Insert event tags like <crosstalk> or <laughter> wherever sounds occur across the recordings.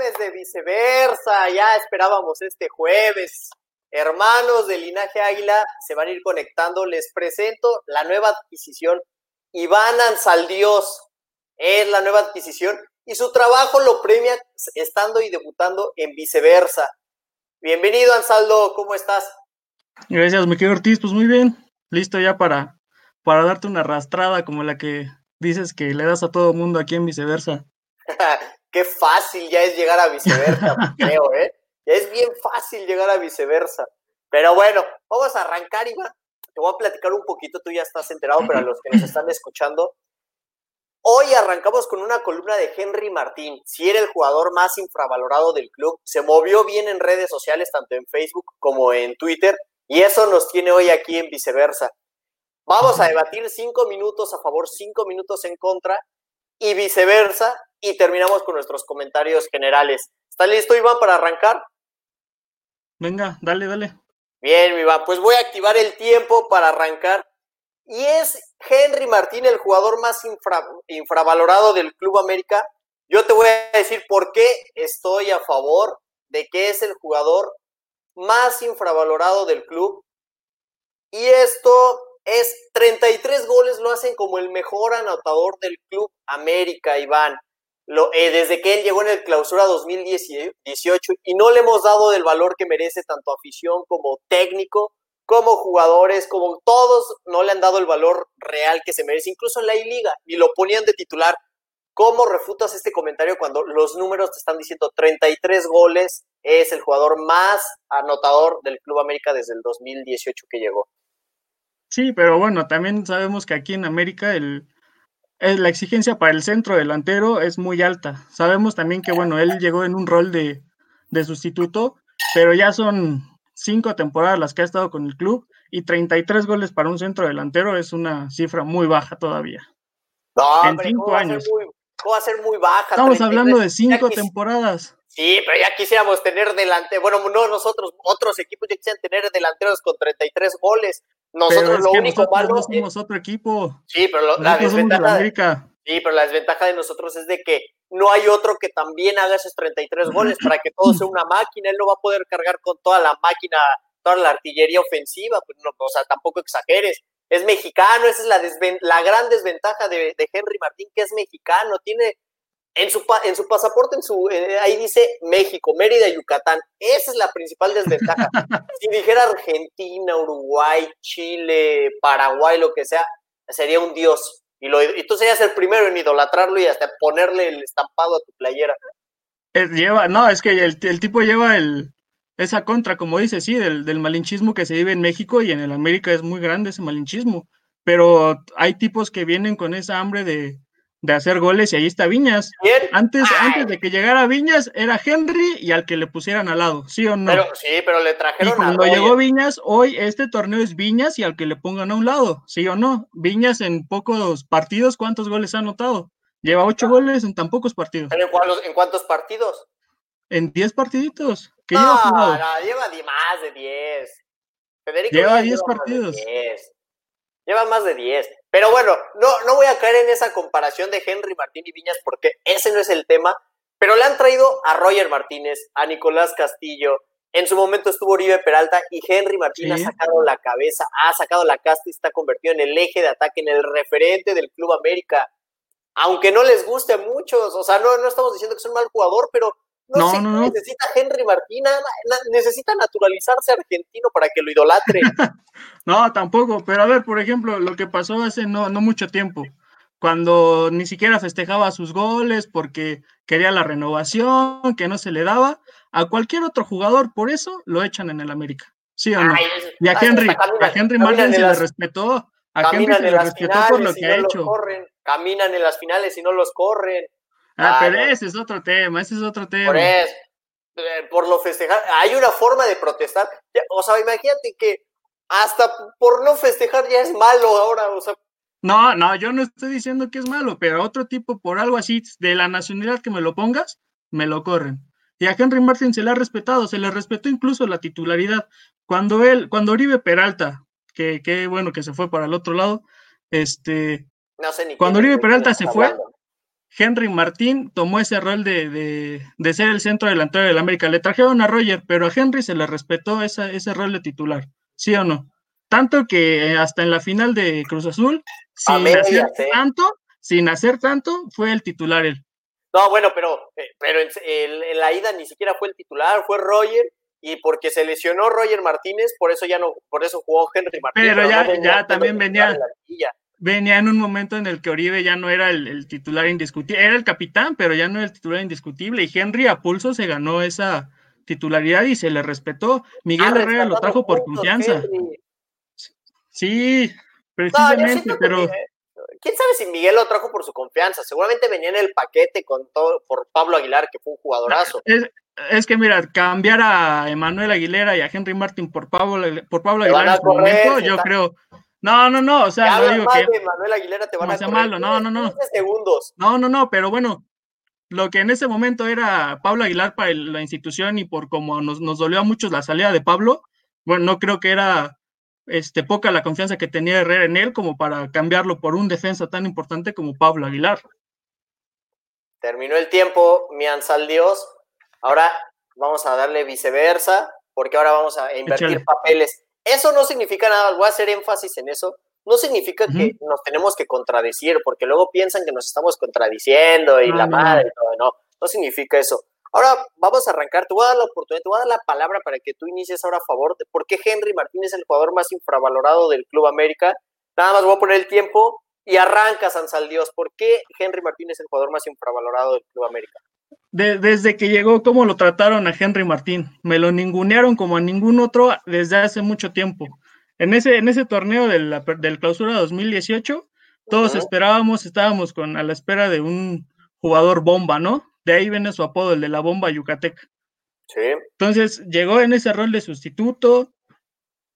jueves de viceversa, ya esperábamos este jueves. Hermanos del linaje Águila se van a ir conectando. Les presento la nueva adquisición. Iván Ansaldios es la nueva adquisición y su trabajo lo premia estando y debutando en viceversa. Bienvenido, Ansaldo, ¿cómo estás? Gracias, me quedo Ortiz, pues muy bien, listo ya para, para darte una arrastrada como la que dices que le das a todo mundo aquí en viceversa. <laughs> Qué fácil ya es llegar a viceversa, <laughs> creo, ¿eh? Ya es bien fácil llegar a viceversa. Pero bueno, vamos a arrancar, Iván. Te voy a platicar un poquito, tú ya estás enterado, pero a los que nos están escuchando. Hoy arrancamos con una columna de Henry Martín. Si era el jugador más infravalorado del club, se movió bien en redes sociales, tanto en Facebook como en Twitter, y eso nos tiene hoy aquí en viceversa. Vamos a debatir cinco minutos a favor, cinco minutos en contra, y viceversa, y terminamos con nuestros comentarios generales. ¿Está listo, Iván, para arrancar? Venga, dale, dale. Bien, Iván, pues voy a activar el tiempo para arrancar. Y es Henry Martín el jugador más infravalorado del Club América. Yo te voy a decir por qué estoy a favor de que es el jugador más infravalorado del club. Y esto es 33 goles lo hacen como el mejor anotador del Club América, Iván. Lo, eh, desde que él llegó en el clausura 2018 y no le hemos dado el valor que merece tanto afición como técnico, como jugadores, como todos, no le han dado el valor real que se merece, incluso en la I-Liga, y lo ponían de titular. ¿Cómo refutas este comentario cuando los números te están diciendo 33 goles? Es el jugador más anotador del Club América desde el 2018 que llegó. Sí, pero bueno, también sabemos que aquí en América el, la exigencia para el centro delantero es muy alta. Sabemos también que, bueno, él llegó en un rol de, de sustituto, pero ya son cinco temporadas las que ha estado con el club y 33 goles para un centro delantero es una cifra muy baja todavía. No, en cinco años. ¿Cómo va a ser muy baja? Estamos hablando de cinco temporadas. Sí, pero ya quisiéramos tener delante, bueno, no nosotros, otros equipos ya quisieran tener delanteros con 33 goles. Nosotros lo único malo. No somos otro equipo. Sí, pero la desventaja. De, sí, pero la desventaja de nosotros es de que no hay otro que también haga esos 33 goles para que todo sea una <clears throat> máquina. Él no va a poder cargar con toda la máquina, toda la artillería ofensiva. Pues no, o sea, tampoco exageres. Es mexicano, esa es la, la gran desventaja de, de Henry Martín, que es mexicano. Tiene en su, en su pasaporte, en su, eh, ahí dice México, Mérida, Yucatán. Esa es la principal desventaja. <laughs> si dijera Argentina, Uruguay, Chile, Paraguay, lo que sea, sería un dios. Y, lo, y tú serías el primero en idolatrarlo y hasta ponerle el estampado a tu playera. Lleva, no, es que el, tipo lleva el, esa contra, como dice, sí, del, del malinchismo que se vive en México y en el América es muy grande ese malinchismo. Pero hay tipos que vienen con esa hambre de, de hacer goles y ahí está Viñas. Antes, antes de que llegara Viñas era Henry y al que le pusieran al lado, ¿sí o no? Pero, sí, pero le trajeron y cuando llegó Viñas, hoy este torneo es Viñas y al que le pongan a un lado, ¿sí o no? Viñas en pocos partidos, ¿cuántos goles ha anotado? Lleva ocho ah. goles en tan pocos partidos. ¿En, en cuántos partidos? En diez partiditos. ¿Qué no, lleva No, lleva más de diez. lleva diez partidos. Lleva más de diez. Pero bueno, no, no voy a caer en esa comparación de Henry Martín y Viñas porque ese no es el tema. Pero le han traído a Roger Martínez, a Nicolás Castillo. En su momento estuvo Oribe Peralta y Henry Martín ha sacado la cabeza, ha sacado la casta y está convertido en el eje de ataque, en el referente del Club América. Aunque no les guste a muchos, o sea, no, no estamos diciendo que es un mal jugador, pero no, no, necesita Henry Martín, necesita naturalizarse argentino para que lo idolatre. <laughs> no, tampoco, pero a ver, por ejemplo, lo que pasó hace no, no mucho tiempo, cuando ni siquiera festejaba sus goles porque quería la renovación, que no se le daba, a cualquier otro jugador por eso lo echan en el América. ¿Sí o no? y a Henry, a Henry Martín se le respetó, a Henry se le respetó por lo que ha hecho. caminan en las finales y no los corren. Ah, pero ese es otro tema, ese es otro tema. Por eso, eh, por lo festejar, hay una forma de protestar. O sea, imagínate que hasta por no festejar ya es malo ahora, o sea. No, no, yo no estoy diciendo que es malo, pero otro tipo, por algo así, de la nacionalidad que me lo pongas, me lo corren. Y a Henry Martin se le ha respetado, se le respetó incluso la titularidad. Cuando él, cuando Oribe Peralta, que, que bueno que se fue para el otro lado, este, no sé ni cuando Oribe Peralta se fue, Henry Martín tomó ese rol de, ser el centro delantero del América. Le trajeron a Roger, pero a Henry se le respetó ese rol de titular, ¿sí o no? Tanto que hasta en la final de Cruz Azul, sin hacer tanto, sin hacer tanto, fue el titular él. No, bueno, pero, eh, pero en, la ida ni siquiera fue el titular, fue Roger, y porque se lesionó Roger Martínez, por eso ya no, por eso jugó Henry Martínez. Pero, ya, ya también venía, venía en un momento en el que Oribe ya no era el, titular indiscutible, era el capitán, pero ya no era el titular indiscutible, y Henry a pulso se ganó esa titularidad y se le respetó. Miguel ah, Herrera lo trajo por confianza. Sí, precisamente, pero... quién sabe si Miguel lo trajo por su confianza. Seguramente venía en el paquete con todo por Pablo Aguilar, que fue un jugadorazo. Es, que mira, cambiar a Emanuel Aguilera y a Henry Martin por Pablo, por Pablo Aguilar en su momento, yo creo, no, no, no, o sea, no digo que Manuel Aguilera te van a malo, no, no, no. segundos. No, no, no, pero bueno, lo que en ese momento era Pablo Aguilar para la institución y por como nos, nos dolió a muchos la salida de Pablo, bueno, no creo que era este, poca la confianza que tenía Herrera en él como para cambiarlo por un defensa tan importante como Pablo Aguilar. Terminó el tiempo, mi ansal Dios. Ahora vamos a darle viceversa, porque ahora vamos a invertir papeles. Eso no significa nada, voy a hacer énfasis en eso. No significa que nos tenemos que contradecir, porque luego piensan que nos estamos contradiciendo y la madre y todo. No, no significa eso. Ahora vamos a arrancar, te voy a dar la oportunidad, te voy a dar la palabra para que tú inicies ahora a favor de por qué Henry Martínez es el jugador más infravalorado del Club América. Nada más voy a poner el tiempo y arranca San Dios. ¿Por qué Henry Martínez es el jugador más infravalorado del Club América? Desde que llegó, ¿cómo lo trataron a Henry Martín? Me lo ningunearon como a ningún otro desde hace mucho tiempo. En ese, en ese torneo del, del clausura 2018, todos esperábamos, estábamos con, a la espera de un jugador bomba, ¿no? De ahí viene su apodo, el de la bomba yucateca. Sí. Entonces llegó en ese rol de sustituto.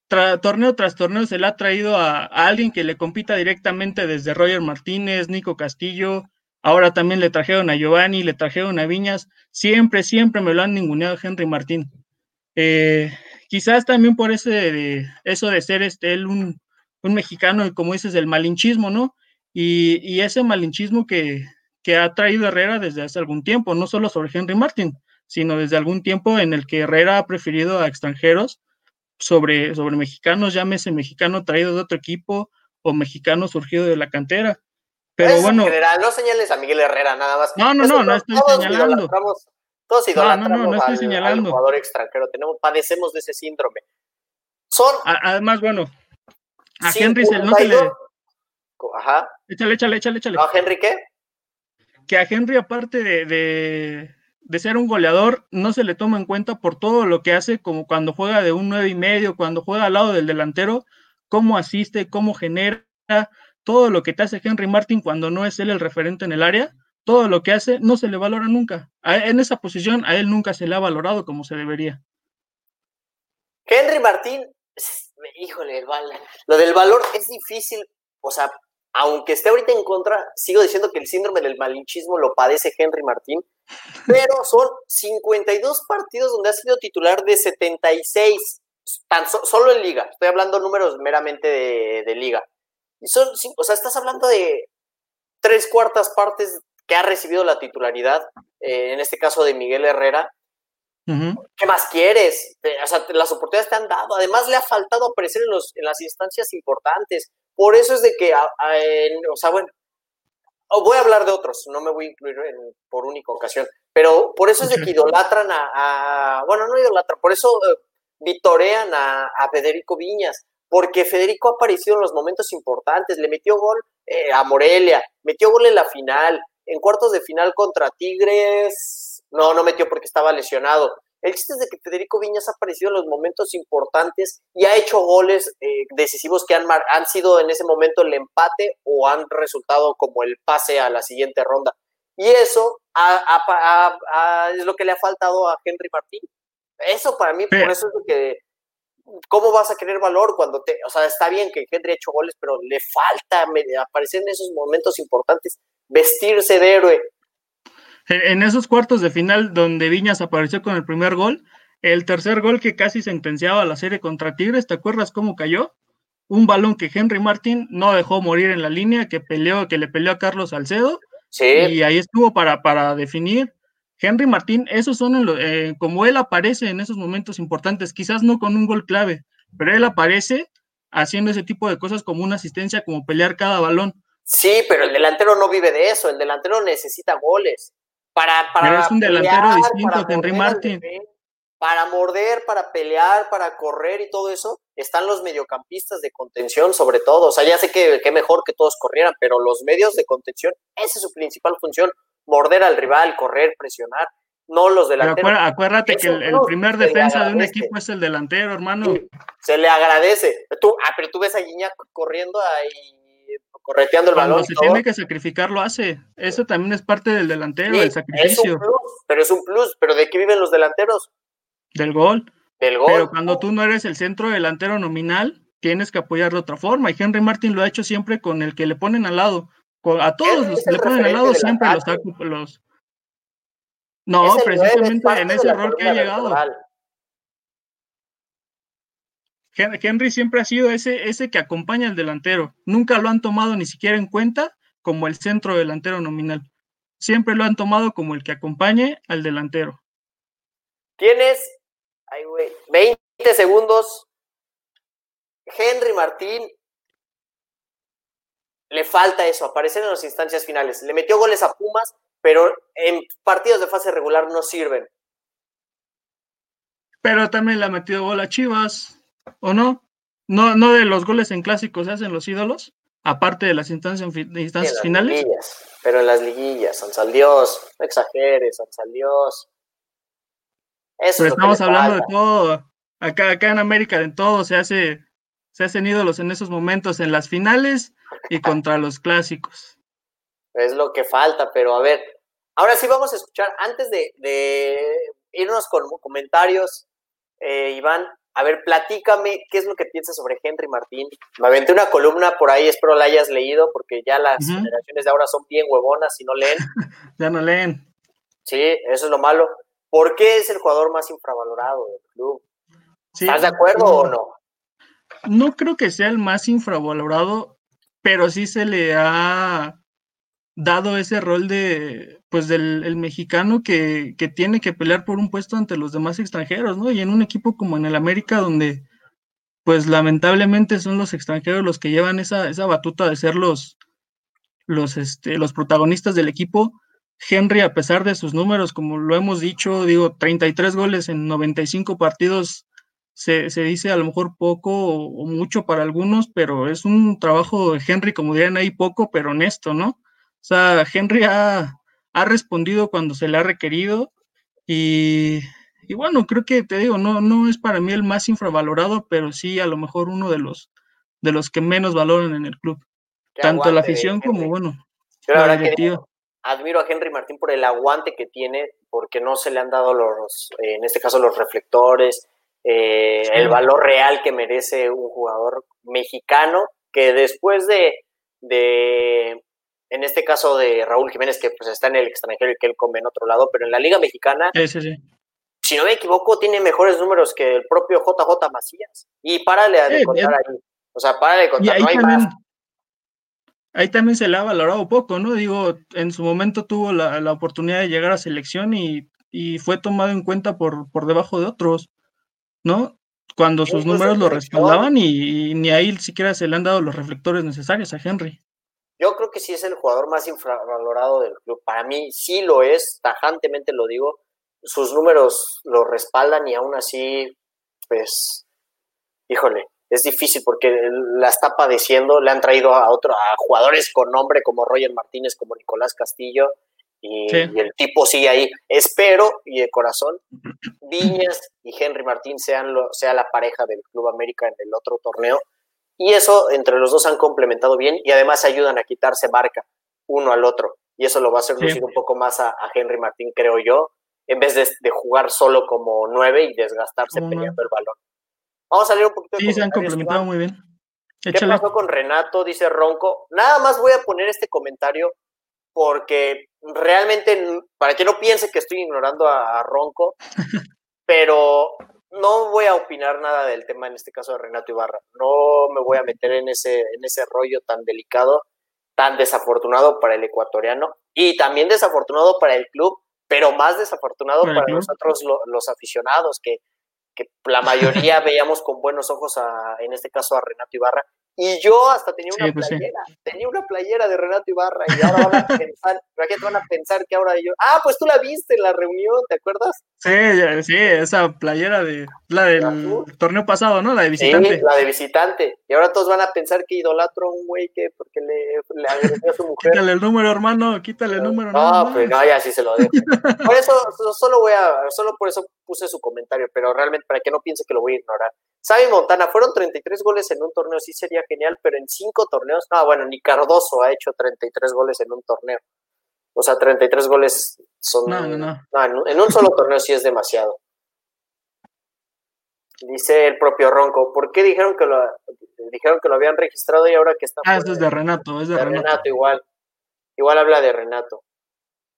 torneo tras torneo se le ha traído a, alguien que le compita directamente desde Roger Martínez, Nico Castillo. Ahora también le trajeron a Giovanni, le trajeron a Viñas. Siempre, siempre me lo han ninguneado Henry Martín. Eh, quizás también por ese de, eso de ser este, él un, mexicano, como dices, el malinchismo, ¿no? Y, ese malinchismo que, ha traído Herrera desde hace algún tiempo, no solo sobre Henry Martin, sino desde algún tiempo en el que Herrera ha preferido a extranjeros sobre, sobre mexicanos, llámese mexicano traído de otro equipo o mexicano surgido de la cantera. Pero bueno. general, no señales a Miguel Herrera nada más. No, no, no, no estoy señalando. Todos idolatramos no, no, no, estoy señalando. jugador extranjero, tenemos, padecemos de ese síndrome. Son. además, bueno, a Henry se, no se le. Ajá. Échale, échale, échale, échale. ¿A Henry qué? que a Henry, aparte de, ser un goleador, no se le toma en cuenta por todo lo que hace, como cuando juega de un nueve y medio, cuando juega al lado del delantero, cómo asiste, cómo genera, todo lo que te hace Henry Martin cuando no es él el referente en el área, todo lo que hace no se le valora nunca. en esa posición a él nunca se le ha valorado como se debería. Henry Martín, híjole, lo del valor es difícil, o sea, aunque esté ahorita en contra, sigo diciendo que el síndrome del malinchismo lo padece Henry Martín, pero son 52 partidos donde ha sido titular de 76, tan solo en liga, estoy hablando números meramente de, liga. Son, o sea, estás hablando de tres cuartas partes que ha recibido la titularidad, eh, en este caso de Miguel Herrera. ¿Qué más quieres? O sea, las oportunidades te han dado. Además, le ha faltado aparecer en, los, en las instancias importantes. Por eso es de que, o sea, bueno, voy a hablar de otros, no me voy a incluir por única ocasión, pero por eso es de que idolatran a, bueno, no idolatran, por eso eh, vitorean a, Federico Viñas, porque Federico ha aparecido en los momentos importantes, le metió gol eh, a Morelia, metió gol en la final, en cuartos de final contra Tigres, no, no metió porque estaba lesionado, el chiste es de que Federico Viñas ha aparecido en los momentos importantes y ha hecho goles eh, decisivos que han, han sido en ese momento el empate o han resultado como el pase a la siguiente ronda. Y eso es lo que le ha faltado a Henry Martín. Eso para mí, por eso es lo que ¿cómo vas a querer valor cuando te, o sea, está bien que Henry ha hecho goles, pero le falta aparecer en esos momentos importantes, vestirse de héroe, en esos cuartos de final donde Viñas apareció con el primer gol, el tercer gol que casi sentenciaba la serie contra Tigres, ¿te acuerdas cómo cayó? Un balón que Henry Martin no dejó morir en la línea, que peleó, que le peleó a Carlos Salcedo Y ahí estuvo para, para definir. Henry Martín, esos son eh, como él aparece en esos momentos importantes, quizás no con un gol clave, pero él aparece haciendo ese tipo de cosas como una asistencia, como pelear cada balón. Sí, pero el delantero no vive de eso, el delantero necesita goles. Para, para pero es un delantero distinto Henry Martín. Para morder, para pelear, para correr y todo eso, están los mediocampistas de contención sobre todo. O sea, ya sé que, que mejor que todos corrieran, pero los medios de contención, esa es su principal función morder al rival, correr, presionar, no los delanteros. acuérdate que el, primer defensa de un equipo es el delantero, hermano. se le agradece. Tú, ah, pero tú ves a Guiñac corriendo ahí, correteando el balón. Cuando se tiene que sacrificar, lo hace. Eso también es parte del delantero, del sacrificio. pero es un plus. ¿Pero de qué viven los delanteros? Del gol. Del gol. Pero cuando tú no eres el centro delantero nominal, tienes que apoyar de otra forma. Y Henry Martin lo ha hecho siempre con el que le ponen al lado a todos los que le ponen al lado siempre los, los No, precisamente en ese rol que ha llegado. Henry siempre ha sido ese, ese que acompaña al delantero. Nunca lo han tomado ni siquiera en cuenta como el centro delantero nominal. Siempre lo han tomado como el que acompañe al delantero. Tienes ay, 20 segundos. Henry Martín le falta eso, aparecer en las instancias finales. Le metió goles a Pumas, pero en partidos de fase regular no sirven. Pero también le ha metido gol a Chivas, ¿o no? No, no de los goles en clásicos se hacen los ídolos, aparte de las instancias, instancias finales. pero en las liguillas, San Saldios, no exageres, San Saldios. Eso estamos hablando de todo. Acá, acá en América, en todo se hace, se hacen ídolos en esos momentos, en las finales y contra los clásicos. Es lo que falta, pero a ver, ahora sí vamos a escuchar, antes de, irnos con comentarios, eh, Iván, a ver, platícame qué es lo que piensas sobre Henry Martín. Me aventé una columna por ahí, espero la hayas leído, porque ya las generaciones de ahora son bien huevonas y no leen. <laughs> ya no leen. Sí, eso es lo malo. ¿Por qué es el jugador más infravalorado del club? ¿Estás de acuerdo o no? No creo que sea el más infravalorado pero sí se le ha dado ese rol de, pues, del el mexicano que, que, tiene que pelear por un puesto ante los demás extranjeros, ¿no? Y en un equipo como en el América, donde, pues, lamentablemente son los extranjeros los que llevan esa, esa batuta de ser los, los, este, los protagonistas del equipo. Henry, a pesar de sus números, como lo hemos dicho, digo, 33 goles en 95 partidos, se, dice a lo mejor poco o, mucho para algunos, pero es un trabajo de Henry, como dirían ahí, poco, pero honesto, ¿no? O sea, Henry ha, respondido cuando se le ha requerido y, bueno, creo que te digo, no, no es para mí el más infravalorado, pero sí a lo mejor uno de los, de los que menos valoran en el club. Tanto la afición como, bueno, admiro a Henry Martín por el aguante que tiene, porque no se le han dado los, en este caso, los reflectores, eh, el valor real que merece un jugador mexicano que después de, de, en este caso de Raúl Jiménez, que pues está en el extranjero y que él come en otro lado, pero en la Liga Mexicana, si no me equivoco, tiene mejores números que el propio JJ Macías. Y párale de contar ahí. O sea, párale de contar, no hay más. Ahí también se le ha valorado poco, ¿no? Digo, en su momento tuvo la, la oportunidad de llegar a selección y, y, fue tomado en cuenta por, por debajo de otros. ¿No? Cuando sus números lo respaldaban y, ni ahí siquiera se le han dado los reflectores necesarios a Henry. Yo creo que sí es el jugador más infravalorado del club. Para mí sí lo es, tajantemente lo digo. Sus números lo respaldan y aún así, pues, híjole, es difícil porque la está padeciendo. Le han traído a otro, a jugadores con nombre como Roger Martínez, como Nicolás Castillo, y, el tipo sigue ahí. Espero y de corazón, <clears throat> Viñas y Henry Martín sean lo, sea la pareja del Club América en el otro torneo. Y eso entre los dos han complementado bien y además ayudan a quitarse marca uno al otro. Y eso lo va a hacer lucir un poco más a, Henry Martín, creo yo, en vez de, jugar solo como nueve y desgastarse peleando el balón. Vamos a salir un poquito. Sí, se han complementado muy bien. ¿Qué pasó con Renato? Dice Ronco. Nada más voy a poner este comentario porque realmente, para que no piense que estoy ignorando a, Ronco, <laughs> pero no voy a opinar nada del tema, en este caso de Renato Ibarra. No me voy a meter en ese, en ese rollo tan delicado. tan desafortunado para el ecuatoriano y también desafortunado para el club, pero más desafortunado para, nosotros los aficionados, que, que la mayoría <laughs> veíamos con buenos ojos a, en este caso a Renato Ibarra, y yo hasta tenía una pues playera, tenía una playera de Renato Ibarra y ahora van a <laughs> pensar, van a pensar que ahora yo, ah, pues tú la viste en la reunión, ¿te acuerdas? Sí, sí, esa playera de la del torneo pasado, ¿no? La de visitante. Sí, la de visitante. Y ahora todos van a pensar que idolatro a un güey que porque le, le agredió a su mujer. Quítale el número, hermano, quítale el número. No, pues no, ya sí se lo dejo. Por eso, solo voy a, solo por eso puse su comentario, pero realmente para que no piense que lo voy a ignorar. Sabe Montana, fueron 33 goles en un torneo, sí sería genial, pero en cinco torneos, no, bueno, ni Cardoso ha hecho 33 goles en un torneo. O sea, 33 goles son... No, no, no. en un solo torneo sí es demasiado. Dice el propio Ronco, ¿por qué dijeron que lo, dijeron que lo habían registrado y ahora que está... Ah, eso es de Renato, es de, Renato. Renato. igual. Igual habla de Renato.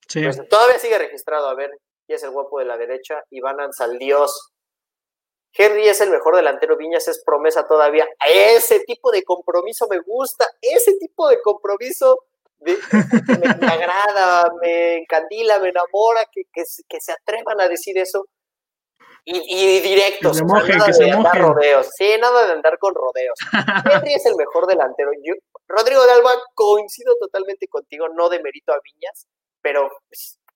Sí. Pues, todavía sigue registrado, a ver, y es el guapo de la derecha, Iván Dios. Henry es el mejor delantero, Viñas es promesa todavía. Ese tipo de compromiso me gusta, ese tipo de compromiso me, <laughs> agrada, me encandila, me enamora, que, que, se atrevan a decir eso. Y, y directos, nada de andar rodeos. Sí, nada de andar con rodeos. Henry es el mejor delantero. Yo, Rodrigo de Alba, coincido totalmente contigo, no de mérito a Viñas, pero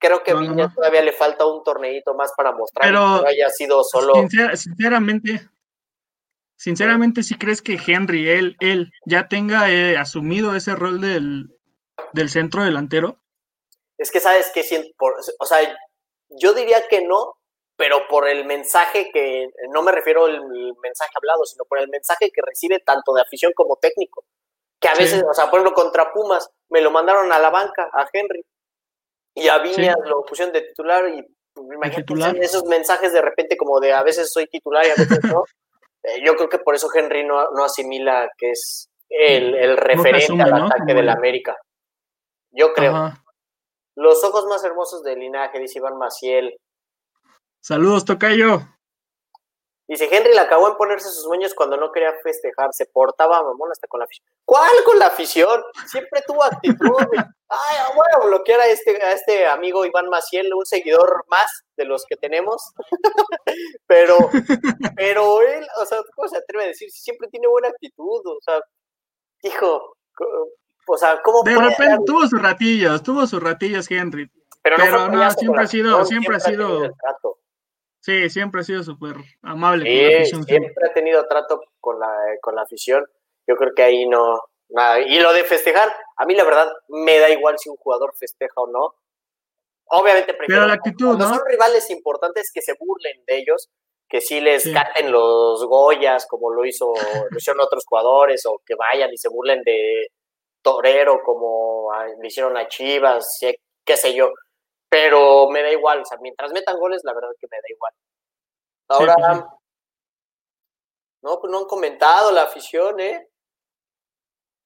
creo que a Viña todavía le falta un torneito más para mostrar que no haya sido solo. sinceramente, sinceramente, si crees que Henry, él, él ya tenga eh, asumido ese rol del, centro delantero? Es que sabes que, o sea, yo diría que no, pero por el mensaje que, no me refiero al mensaje hablado, sino por el mensaje que recibe tanto de afición como técnico. Que a veces, o sea, por ejemplo, contra Pumas, me lo mandaron a la banca, a Henry, a Viñas lo pusieron de titular y pues, imagínate esos mensajes de repente como de a veces soy titular y a veces no. <laughs> Eh, yo creo que por eso Henry no, asimila que es el, el referente al ataque del América. Yo creo. Los ojos más hermosos del linaje, dice Iván Maciel. Saludos, Tocayo. Dice, Henry le acabó en ponerse sus moños cuando no quería festejar, se portaba mamón hasta con la afición. ¿Cuál con la afición? Siempre tuvo actitud. Ay, voy a bloquear a este, a este amigo Iván Maciel, un seguidor más de los que tenemos. <laughs> pero, pero él, o sea, ¿cómo se atreve a decir? Siempre tiene buena actitud, o sea, hijo, o sea, ¿cómo De repente tuvo sus ratillos, tuvo sus ratillos Henry. Pero no, siempre ha sido, siempre ha sido Sí, siempre ha sido súper amable. siempre ha tenido trato con la, con la afición. Yo creo que ahí no, nada. Y lo de festejar, a mí la verdad me da igual si un jugador festeja o no. Obviamente prefiero. Pero la actitud, ¿no? son rivales importantes que se burlen de ellos, que sí les caten los Goyas, como lo hizo lo hicieron otros jugadores, o que vayan y se burlen de Torero, como le hicieron a Chivas, qué sé yo pero me da igual, o sea, mientras metan goles, la verdad que me da igual. Ahora, pues no, pues no han comentado la afición, ¿eh?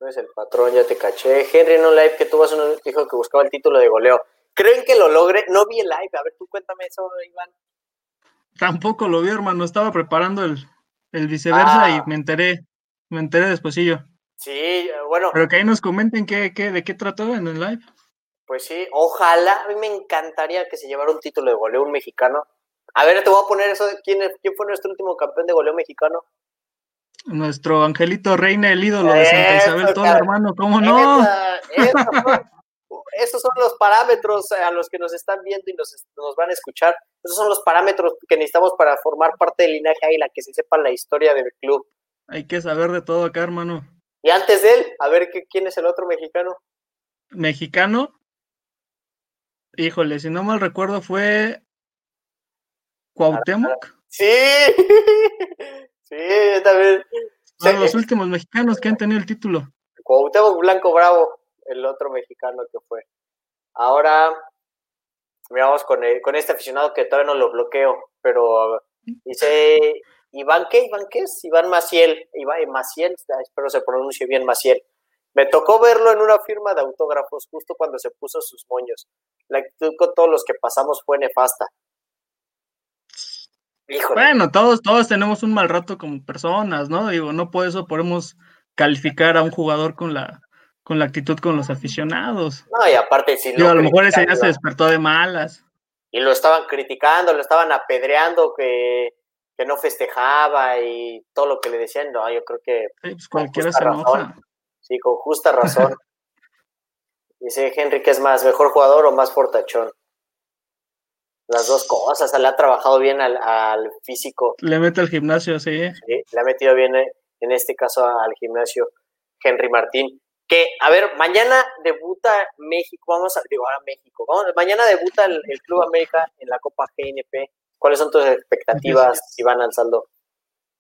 No es el patrón, ya te caché. Henry en un live que tuvo uno dijo que buscaba el título de goleo. ¿Creen que lo logre? No vi el live, a ver, tú cuéntame eso, Iván. Tampoco lo vi, hermano, estaba preparando el, el viceversa y ah. me enteré, me enteré despuesillo. Sí, bueno. Pero que ahí nos comenten qué, qué, de qué trató en el live. Pues sí, ojalá, a mí me encantaría que se llevara un título de goleo un mexicano. A ver, te voy a poner eso, ¿quién, quién fue nuestro último campeón de goleo mexicano? Nuestro Angelito Reina, el ídolo de Santa Isabel, todo hermano, ¿cómo no? <laughs> esos son los parámetros a los que nos están viendo y nos, nos, van a escuchar. Esos son los parámetros que necesitamos para formar parte del linaje Águila, que se sepa la historia del club. Hay que saber de todo acá, hermano. Y antes de él, a ver quién es el otro mexicano. Mexicano, Híjole, si no mal recuerdo fue Cuauhtémoc. Sí, <laughs> sí, también. Son los últimos mexicanos que han tenido el título. Cuauhtémoc Blanco Bravo, el otro mexicano que fue. Ahora, miramos con, con este aficionado que todavía no lo bloqueo, pero dice Iván, ¿qué? ¿Iván qué es? Iván Maciel. Iván Maciel, espero se pronuncie bien Maciel. Me tocó verlo en una firma de autógrafos justo cuando se puso sus moños. La actitud con todos los que pasamos fue nefasta. Bueno, todos, todos tenemos un mal rato como personas, ¿no? Digo, no por eso podemos calificar a un jugador con la, con la actitud con los aficionados. No, y aparte, si a lo mejor ese ya se despertó de malas. Y lo estaban criticando, lo estaban apedreando, que, no festejaba y todo lo que le decían. No, yo creo que. pues cualquiera se enoja. Sí, con justa razón. <laughs> Dice Henry que es más, mejor jugador o más fortachón. Las dos cosas, le ha trabajado bien al, físico. Le mete al gimnasio, sí. Sí, le ha metido bien eh, en este caso al gimnasio Henry Martín. Que, a ver, mañana debuta México, vamos a, digo, ahora México, mañana debuta el, Club América en la Copa GNP. ¿Cuáles son tus expectativas si van al saldo?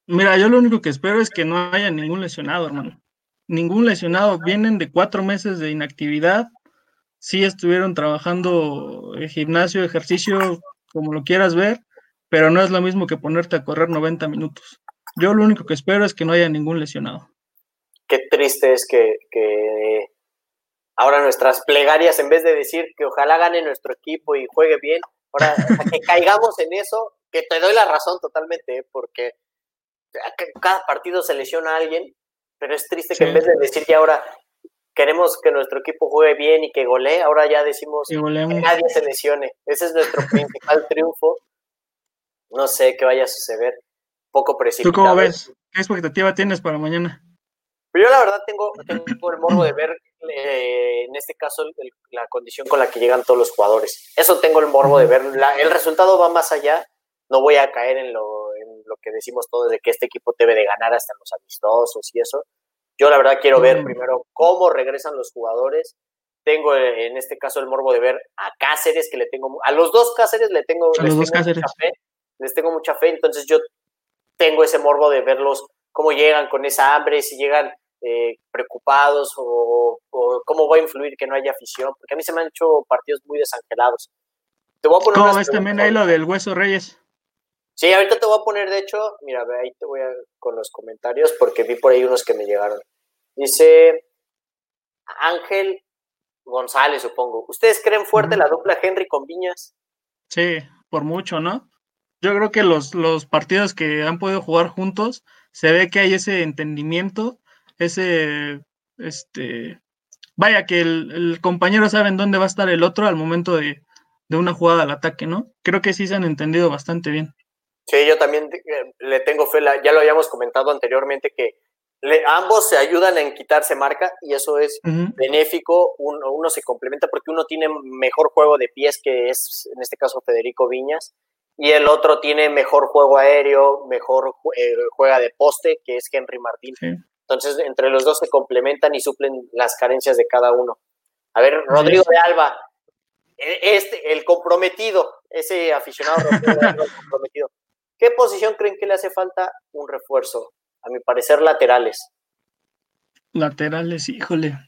Mira, yo lo único que espero es que no haya ningún lesionado, hermano. Ningún lesionado. Vienen de cuatro meses de inactividad. Sí estuvieron trabajando el gimnasio, ejercicio, como lo quieras ver, pero no es lo mismo que ponerte a correr 90 minutos. Yo lo único que espero es que no haya ningún lesionado qué triste es que, ahora nuestras plegarias, en vez de decir que ojalá gane nuestro equipo y juegue bien, ahora que <laughs> caigamos en eso, que te doy la razón totalmente, ¿eh? porque cada partido se lesiona a alguien, pero es triste que en vez de decir que ahora queremos que nuestro equipo juegue bien y que golee, ahora ya decimos que nadie se lesione. Ese es nuestro <laughs> principal triunfo. No sé qué vaya a suceder. Poco precipitado. ¿Tú cómo ves? ¿Qué expectativa tienes para mañana? Pero yo la verdad tengo, tengo el morbo de ver, eh, en este caso, la condición con la que llegan todos los jugadores. Eso tengo el morbo de ver. el resultado va más allá. No voy a caer en lo, lo que decimos todos de que este equipo debe de ganar hasta los amistosos y eso. Yo la verdad quiero ver primero cómo regresan los jugadores. Tengo eh, en este caso el morbo de ver a Cáceres, que le tengo, a los dos Cáceres le tengo, les tengo mucha fe. Les tengo mucha fe, entonces yo tengo ese morbo de verlos cómo llegan con esa hambre, si llegan eh, preocupados o, cómo va a influir que no haya afición, porque a mí se me han hecho partidos muy desangelados. Te voy a poner ¿Cómo ves también ahí lo del Hueso Reyes? Sí, ahorita te voy a poner, de hecho, mira, ahí te voy a, con los comentarios, porque vi por ahí unos que me llegaron. Dice Ángel González, supongo. ¿Ustedes creen fuerte la dupla Henry con Viñas? Sí, por mucho, ¿no? Yo creo que los, los partidos que han podido jugar juntos, se ve que hay ese entendimiento ese, este, vaya, que el, compañero sabe en dónde va a estar el otro al momento de, una jugada al ataque, ¿no? Creo que sí se han entendido bastante bien. Sí, yo también eh, le tengo fe, ya lo habíamos comentado anteriormente, que ambos se ayudan en quitarse marca y eso es benéfico, uno, uno, se complementa porque uno tiene mejor juego de pies, que es en este caso Federico Viñas, y el otro tiene mejor juego aéreo, mejor eh, juega de poste, que es Henry Martín. Entonces, entre los dos se complementan y suplen las carencias de cada uno. A ver, Rodrigo de Alba, e, este, el comprometido, ese aficionado <laughs> comprometido. ¿Qué posición creen que le hace falta un refuerzo? A mi parecer, laterales. Laterales, híjole.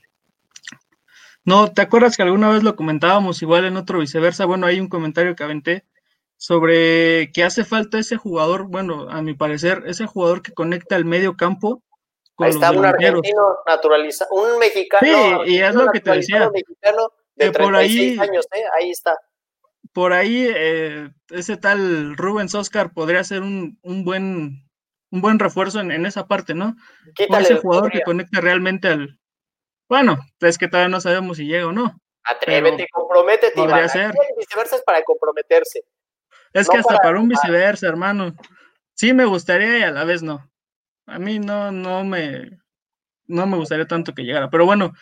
No, ¿te acuerdas que alguna vez lo comentábamos igual en otro viceversa? Bueno, hay un comentario que aventé sobre que hace falta ese jugador, bueno, a mi parecer, ese jugador que conecta el medio campo Ahí está un argentino naturalizado, un mexicano. Sí, y es lo que te decía. Mexicano de 36 por ahí, años, ¿eh? ahí está. Por ahí, eh, ese tal Rubens Oscar podría ser un, un buen un buen refuerzo en, esa parte, ¿no? ese jugador que conecte realmente al. Bueno, es que todavía no sabemos si llega o no. Atrévete, comprométete. Podría ser. viceversa es para comprometerse. Es que hasta para, un viceversa, hermano. Sí me gustaría y a la vez no a mí no, no me, no me gustaría tanto que llegara. Pero bueno,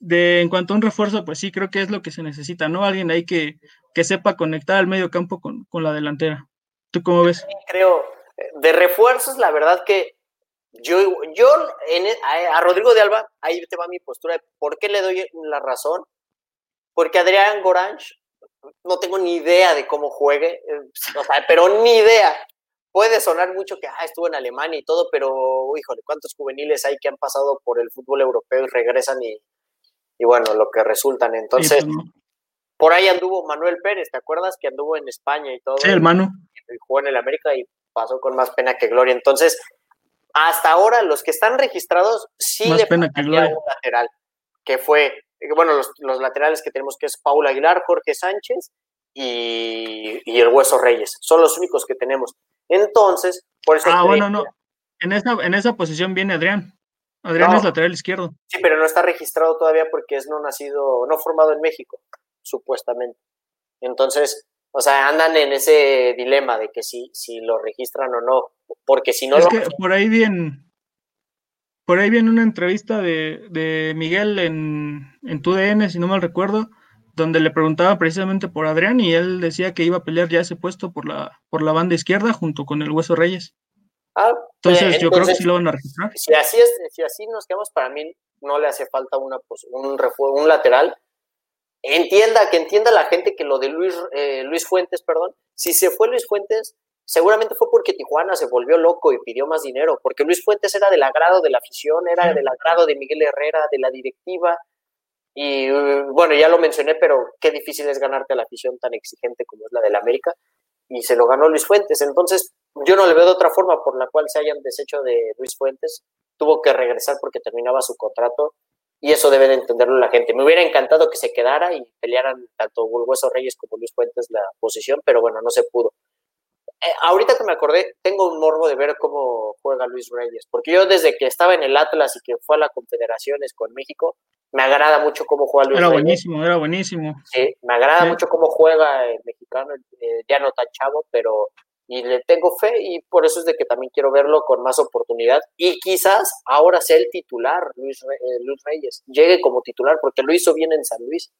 de, en cuanto a un refuerzo, pues sí, creo que es lo que se necesita, ¿no? Alguien ahí que, que sepa conectar al medio campo con, la delantera. ¿Tú cómo ves? Creo, de refuerzos, la verdad que yo, yo a, Rodrigo de Alba, ahí te va mi postura, ¿por qué le doy la razón? Porque Adrián Goranch, no tengo ni idea de cómo juegue, eh, o sea, pero ni idea puede sonar mucho que ah, estuvo en Alemania y todo, pero híjole, ¿cuántos juveniles hay que han pasado por el fútbol europeo y regresan y, y bueno, lo que resultan? Entonces, pues, por ahí anduvo Manuel Pérez, ¿te acuerdas que anduvo en España y todo? Sí, hermano. Y jugó en el América y pasó con más pena que gloria. Entonces, hasta ahora los que están registrados sí le pena que gloria. un lateral, que fue, bueno, los, los laterales que tenemos que es Paula Aguilar, Jorge Sánchez y, y el Hueso Reyes. Son los únicos que tenemos. Entonces, por eso. Ah, bueno, no. En esa, en esa posición viene Adrián. Adrián es lateral izquierdo. Sí, pero no está registrado todavía porque es no nacido, no formado en México, supuestamente. Entonces, o sea, andan en ese dilema de que si, si lo registran o no, porque si no... Es que por ahí viene, por ahí viene una entrevista de, de Miguel en, en TUDN, si no mal recuerdo, donde le preguntaba precisamente por Adrián y él decía que iba a pelear ya ese puesto por la, por la banda izquierda junto con el Hueso Reyes. Ah, entonces, yo creo que sí lo van a registrar. Si así, es, si así nos quedamos, para mí no le hace falta una, un, un lateral. Entienda, que entienda la gente que lo de Luis, eh, Luis Fuentes, perdón, si se fue Luis Fuentes, seguramente fue porque Tijuana se volvió loco y pidió más dinero, porque Luis Fuentes era del agrado de la afición, era del agrado de Miguel Herrera, de la directiva, y bueno, ya lo mencioné, pero qué difícil es ganarte a la afición tan exigente como es la del América. Y se lo ganó Luis Fuentes. Entonces, yo no le veo de otra forma por la cual se hayan deshecho de Luis Fuentes. Tuvo que regresar porque terminaba su contrato. Y eso debe de entenderlo la gente. Me hubiera encantado que se quedara y pelearan tanto Bulgueso Reyes como Luis Fuentes la posición, pero bueno, no se pudo. Eh, ahorita que me acordé, tengo un morbo de ver cómo juega Luis Reyes, porque yo desde que estaba en el Atlas y que fue a las Confederaciones con México, me agrada mucho cómo juega Luis Era buenísimo, era buenísimo. Sí, me agrada mucho cómo juega el mexicano, eh, ya no tan chavo, pero y le tengo fe y por eso es de que también quiero verlo con más oportunidad y quizás ahora sea el titular Luis, eh, Luis Reyes, llegue como titular porque lo hizo bien en San Luis.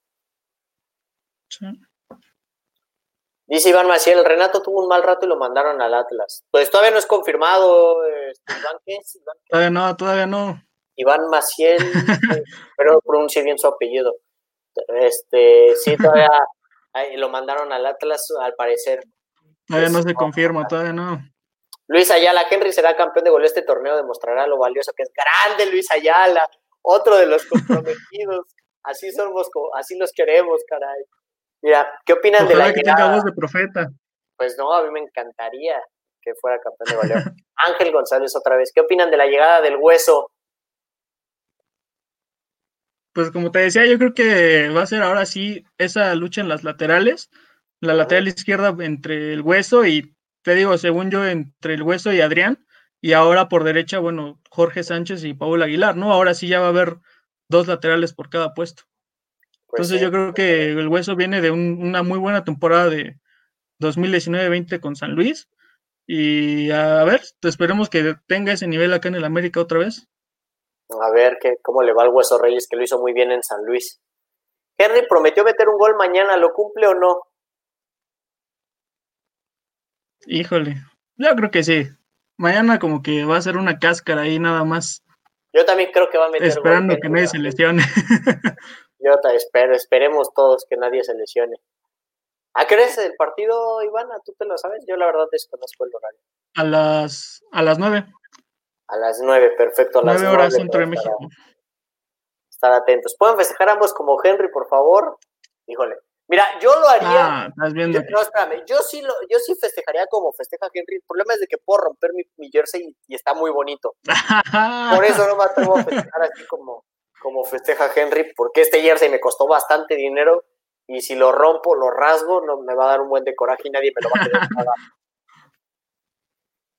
Sí. Dice Iván Maciel, Renato tuvo un mal rato y lo mandaron al Atlas. Pues todavía no es confirmado, este, Iván, ¿qué es? Todavía no, todavía no. Iván Maciel, <laughs> pero pronuncie bien su apellido. Este, sí, todavía lo mandaron al Atlas, al parecer. Todavía no se confirma, todavía no. Luis Ayala, Henry será campeón de gol este torneo, demostrará lo valioso que es. Grande Luis Ayala, otro de los <laughs> comprometidos. así somos, así los queremos, caray. Mira, ¿qué opinan de la que tenga voz de profeta. Pues no, a mí me encantaría que fuera campeón de goleo. <laughs> Ángel González otra vez. ¿Qué opinan de la llegada del hueso? Pues como te decía, yo creo que va a ser ahora sí esa lucha en las laterales. La lateral izquierda entre el hueso y, te digo, según yo, entre el hueso y Adrián. Y ahora por derecha, bueno, Jorge Sánchez y Paul Aguilar, ¿no? Ahora sí ya va a haber dos laterales por cada puesto. Pues Entonces yo creo que el Hueso viene de una muy buena temporada de 2019-20 con San Luis. Y a ver, esperemos que tenga ese nivel acá en el América otra vez. A ver que, cómo le va al Hueso Reyes, que lo hizo muy bien en San Luis. Henry prometió meter un gol mañana, ¿lo cumple o no? Híjole, yo creo que sí. Mañana como que va a ser una cáscara ahí nada más. Yo también creo que va a meter Esperando que nadie se lesione. <laughs> Yo te espero, esperemos todos que nadie se lesione. ¿A qué es el partido, Ivana? ¿Tú te lo sabes? Yo la verdad desconozco el horario. A las, a las nueve. A las nueve, perfecto. A las nueve horas centro de México. Estar atentos. ¿Pueden festejar ambos como Henry, por favor? Híjole. Mira, yo lo haría. Ah, estás viendo. Yo, no, espérame. Yo sí, lo, yo sí festejaría como festeja Henry. El problema es de que puedo romper mi, jersey y, está muy bonito. por eso no me atrevo a festejar así como, como festeja Henry, porque este jersey me costó bastante dinero y si lo rompo, lo rasgo, no me va a dar un buen de coraje y nadie me lo va a querer pagar.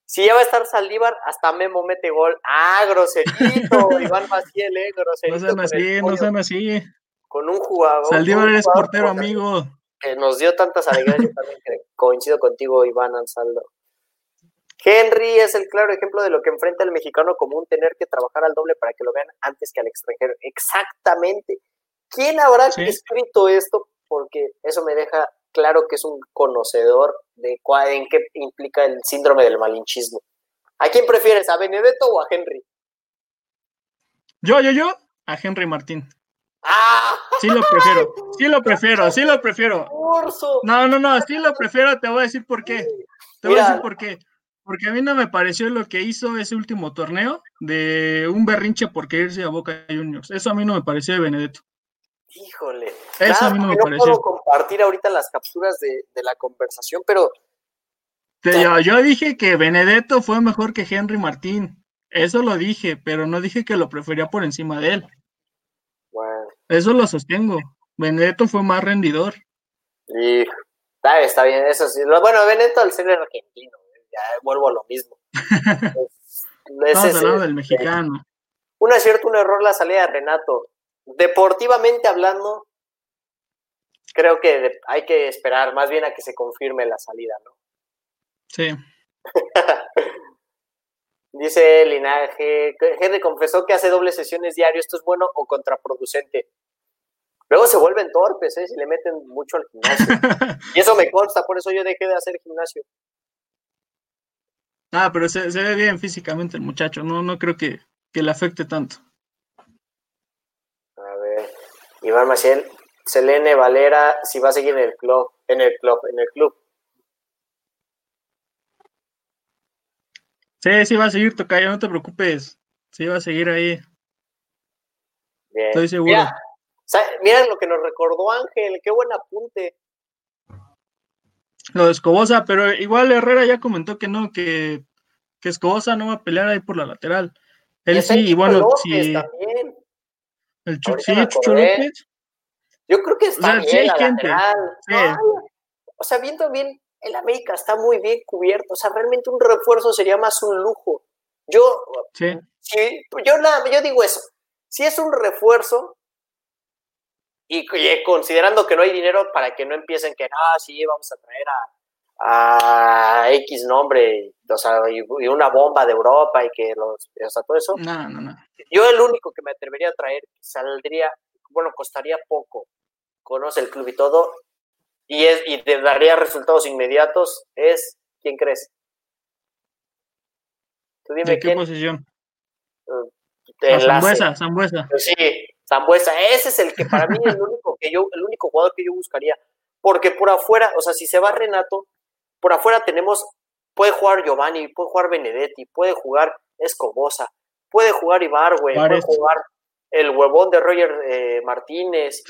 Si ya va a estar Saldívar, hasta Memo mete gol. ¡Ah, groserito! <laughs> Iván Maciel, ¿eh? Groserito. No sean así, no sean así. Con un jugador. Saldívar eres portero, amigo. Que nos dio tantas alegrías. Yo también coincido contigo, Iván Ansaldo. Henry es el claro ejemplo de lo que enfrenta el mexicano común, tener que trabajar al doble para que lo vean antes que al extranjero. Exactamente. ¿Quién habrá escrito esto? Porque eso me deja claro que es un conocedor de cuál, en qué implica el síndrome del malinchismo. ¿A quién prefieres, a Benedetto o a Henry? Yo, yo, yo, a Henry Martín. ¡Ah! <laughs> Sí lo prefiero, sí lo prefiero, sí lo prefiero. No, no, no, sí lo prefiero, te voy a decir por qué. Te voy a decir por qué. Porque a mí no me pareció lo que hizo ese último torneo de un berrinche por irse a Boca Juniors. Eso a mí no me pareció de Benedetto. Híjole. Eso a mí no me pareció. puedo compartir ahorita las capturas de, la conversación, pero. yo, dije que Benedetto fue mejor que Henry Martín. Eso lo dije, pero no dije que lo prefería por encima de él. Eso lo sostengo. Benedetto fue más rendidor. Y está, está bien, eso sí. Bueno, Benedetto al ser argentino vuelvo a lo mismo. <laughs> Estamos hablando del mexicano. Un acierto, un error la salida de Renato. Deportivamente hablando, creo que hay que esperar más bien a que se confirme la salida, ¿no? Sí. <laughs> Dice Linaje, Henry confesó que hace dobles sesiones diario, ¿esto es bueno o contraproducente? Luego se vuelven torpes, ¿eh? Si le meten mucho al gimnasio. <laughs> y eso me consta, por eso yo dejé de hacer gimnasio. Ah, pero se, ve bien físicamente el muchacho, no, no creo que, que le afecte tanto. A ver, Iván Maciel, Selene Valera, si va a seguir en el club, en el club, en el club. Sí, sí va a seguir, Tocayo, no te preocupes. Sí va a seguir ahí. Bien. Estoy seguro. Mira, lo que nos recordó Ángel, qué buen apunte. Lo de Escobosa, pero igual Herrera ya comentó que no, que, que Escobosa no va a pelear ahí por la lateral. Él sí, y bueno, sí. El Chucho López. Yo creo que está bien la lateral. o sea, viendo bien el América está muy bien cubierto. O sea, realmente un refuerzo sería más un lujo. Yo, sí. yo, nada, yo digo eso. Si es un refuerzo, y, considerando que no hay dinero para que no empiecen que, ah, sí, vamos a traer a, X nombre, o sea, y, una bomba de Europa y que los, o sea, todo eso. No, no, no. Yo el único que me atrevería a traer, saldría, bueno, costaría poco, conoce el club y todo, y, es, y te daría resultados inmediatos es, ¿quién crees? Tú dime ¿De qué posición? Uh, Zambuesa, Zambuesa. Pues sí, Zambuesa. Ese es el que para mí es el único, que yo, el único jugador que yo buscaría. Porque por afuera, o sea, si se va Renato, por afuera tenemos, puede jugar Giovanni, puede jugar Benedetti, puede jugar Escobosa, puede jugar Ibargüe, puede jugar el huevón de Roger eh, Martínez.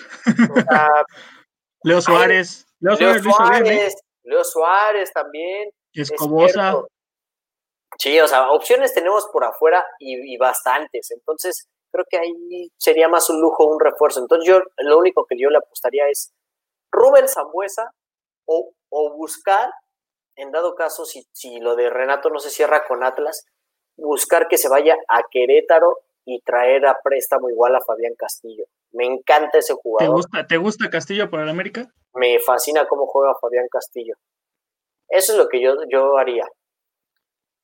O sea, <laughs> Leo Suárez. Leo, Suárez, Leo Suárez también. Escobosa. sí, o sea, opciones tenemos por afuera y, bastantes. Entonces, creo que ahí sería más un lujo, un refuerzo. Entonces, yo lo único que yo le apostaría es Rubén Zambuesa o, o buscar, en dado caso, si, si lo de Renato no se cierra con Atlas, buscar que se vaya a Querétaro y traer a préstamo igual a Fabián Castillo. Me encanta ese jugador. ¿Te gusta, ¿te gusta Castillo para el América? me fascina cómo juega Fabián Castillo. Eso es lo que yo, yo haría.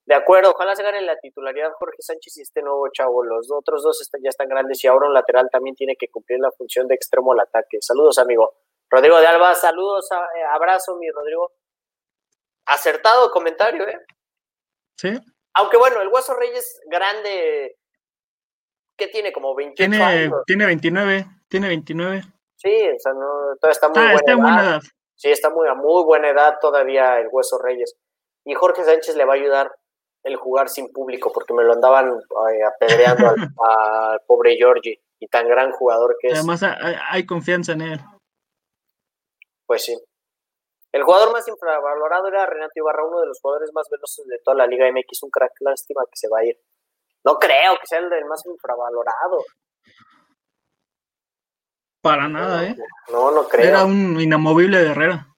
De acuerdo, ojalá se gane la titularidad Jorge Sánchez y este nuevo chavo. Los otros dos están, ya están grandes y ahora un lateral también tiene que cumplir la función de extremo al ataque. Saludos, amigo. Rodrigo de Alba, saludos, eh, abrazo, mi Rodrigo. Acertado comentario, ¿eh? Sí. Aunque bueno, el Hueso Reyes grande, ¿qué tiene? Como 28 tiene, años. Tiene 29, tiene 29. Sí, o sea, no, todavía está muy ah, buena, edad. Sí, está muy, a muy buena edad todavía el Hueso Reyes. Y Jorge Sánchez le va a ayudar el jugar sin público, porque me lo andaban apedreando <laughs> al, pobre Giorgi, y tan gran jugador que es. Además, hay, confianza en él. Pues sí. El jugador más infravalorado era Renato Ibarra, uno de los jugadores más veloces de toda la Liga MX, un crack, lástima que se va a ir. No creo que sea el del más infravalorado. Para nada, ¿eh? No, no creo. Era un inamovible de Herrera.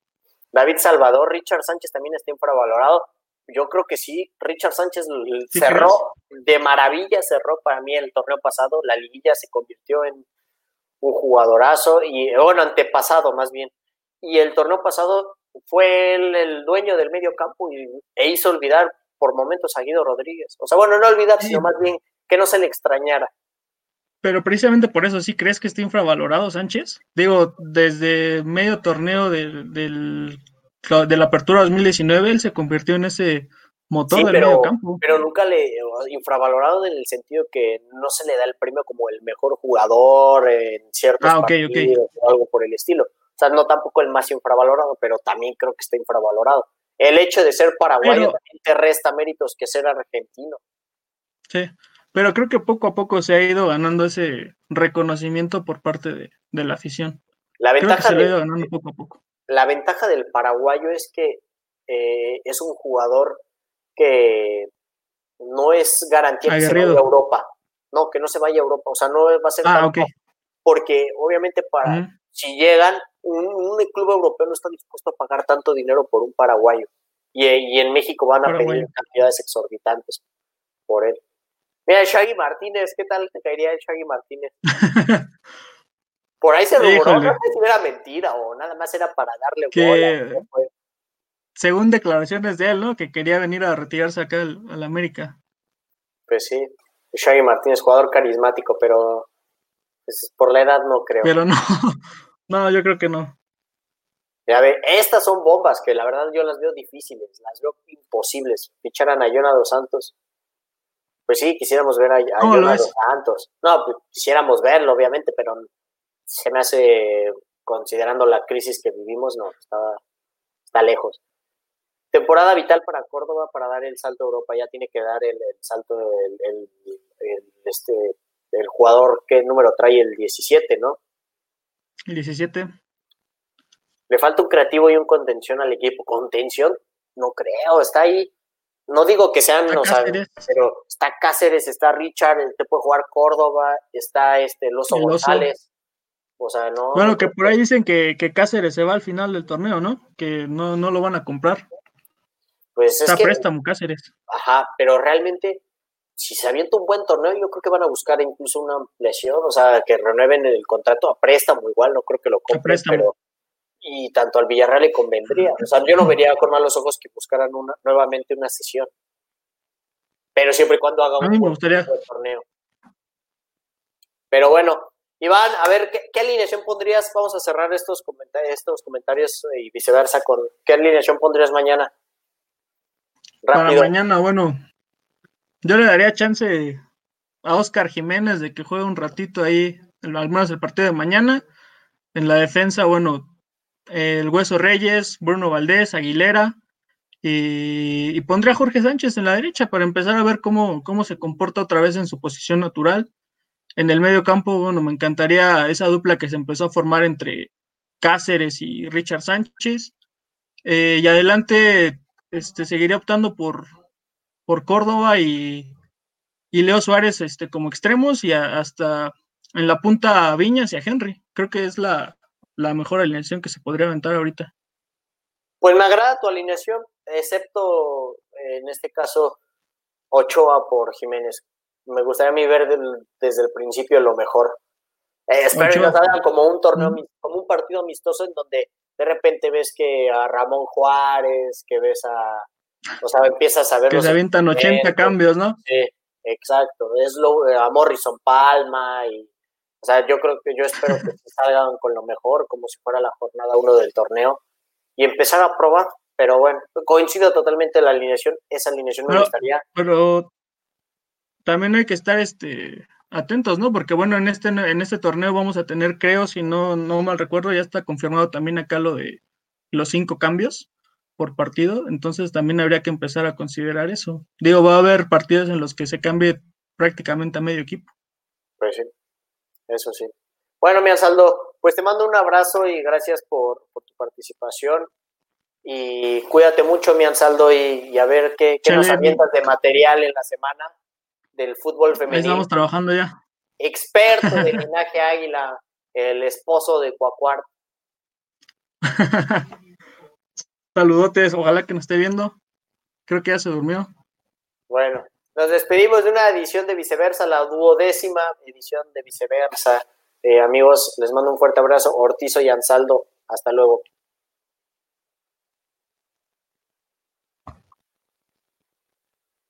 David Salvador, Richard Sánchez también está infravalorado. Yo creo que sí, Richard Sánchez cerró de maravilla, cerró para mí el torneo pasado, la liguilla se convirtió en un jugadorazo y bueno, antepasado más bien. Y el torneo pasado fue él el dueño del medio campo y, e hizo olvidar por momentos a Guido Rodríguez. O sea, bueno, no olvidar, sino más bien que no se le extrañara. Pero precisamente por eso, ¿sí crees que está infravalorado Sánchez? Digo, desde medio torneo del, de la apertura 2019, él se convirtió en ese motor del medio campo. Pero nunca le infravalorado en el sentido que no se le da el premio como el mejor jugador en ciertos ah, partidos o algo por el estilo. O sea, no tampoco el más infravalorado, pero también creo que está infravalorado. El hecho de ser paraguayo también te resta méritos que ser argentino. Sí, pero creo que poco a poco se ha ido ganando ese reconocimiento por parte de, la afición. La ventaja se ha ido ganando poco a poco. La ventaja del paraguayo es que eh, es un jugador que no es garantía que se vaya a Europa. No, que no se vaya a Europa. O sea, no va a ser. Ah, Porque obviamente, para si llegan, un, club europeo no está dispuesto a pagar tanto dinero por un paraguayo. Y, en México van a pedir cantidades exorbitantes por él. Mira, Shaggy Martínez, ¿qué tal te caería el Shaggy Martínez? <laughs> Por ahí se rumoró, no sé si era mentira o nada más era para darle que, Según declaraciones de él, ¿no? Que quería venir a retirarse acá al, América. Pues sí, Shaggy Martínez, jugador carismático, pero pues, por la edad no creo. Pero no, no, yo creo que no. Ya ve, estas son bombas que la verdad yo las veo difíciles, las veo imposibles. Ficharan a Jonah Santos. Pues sí, quisiéramos ver a, a Santos. No, pues, quisiéramos verlo, obviamente, pero se me hace, considerando la crisis que vivimos, no, está, está lejos. Temporada vital para Córdoba para dar el salto a Europa. Ya tiene que dar el, salto el, este, el jugador que número trae el 17, ¿no? El 17. Le falta un creativo y un contención al equipo. ¿Contención? No creo, está ahí. No digo que sean, no pero está Cáceres, está Richard, te puede jugar Córdoba, está este Loso González. O sea, no. Bueno, que por ahí dicen que, que, Cáceres se va al final del torneo, ¿no? Que no, no lo van a comprar. Pues está préstamo Cáceres. Ajá, pero realmente, si se avienta un buen torneo, yo creo que van a buscar incluso una ampliación, o sea, que renueven el contrato a préstamo, igual no creo que lo compren, pero y tanto al Villarreal le convendría. O sea, yo no vería con malos ojos que buscaran una, nuevamente una sesión. Pero siempre y cuando haga un buen torneo. Pero bueno, Iván, a ver, ¿qué, alineación pondrías? Vamos a cerrar estos comentarios, estos comentarios y viceversa con ¿qué alineación pondrías mañana? Rápido. Para mañana, bueno, yo le daría chance a Oscar Jiménez de que juegue un ratito ahí, al menos el partido de mañana. En la defensa, bueno, el Hueso Reyes, Bruno Valdés, Aguilera, y, pondré a Jorge Sánchez en la derecha para empezar a ver cómo, cómo se comporta otra vez en su posición natural. En el medio campo, bueno, me encantaría esa dupla que se empezó a formar entre Cáceres y Richard Sánchez. Eh, y adelante este, seguiría optando por, por Córdoba y, y Leo Suárez este, como extremos y hasta en la punta Viñas y a Henry. Creo que es la, la mejor alineación que se podría aventar ahorita. Pues me agrada tu alineación, excepto en este caso Ochoa por Jiménez. Me gustaría a mí ver desde el principio lo mejor. Eh, espero que nos hagan como un torneo, como un partido amistoso en donde de repente ves que a Ramón Juárez, que ves a, o sea, empiezas a ver. Que se avientan 80 cambios, ¿no? Sí, exacto. Es lo, a Morrison Palma y o sea, yo creo que yo espero que salgan con lo mejor, como si fuera la jornada uno del torneo, y empezar a probar. Pero bueno, coincido totalmente la alineación, esa alineación me gustaría. Pero también hay que estar este atentos, ¿no? Porque bueno, en este, en este torneo vamos a tener, creo, si no, no mal recuerdo, ya está confirmado también acá lo de los cinco cambios por partido, entonces también habría que empezar a considerar eso. Digo, va a haber partidos en los que se cambie prácticamente a medio equipo. Pues sí. Eso sí. Bueno, mi Ansaldo, pues te mando un abrazo y gracias por, tu participación. Y cuídate mucho, mi Ansaldo, y, a ver qué, nos avientas de material en la semana del fútbol femenino. Estamos trabajando ya. Experto de <laughs> linaje águila, el esposo de Cuacuar. <laughs> Saludotes, ojalá que nos esté viendo. Creo que ya se durmió. Bueno, nos despedimos de una edición de Viceversa, la duodécima edición de Viceversa. Eh, amigos, les mando un fuerte abrazo. Ortizo y Ansaldo, hasta luego.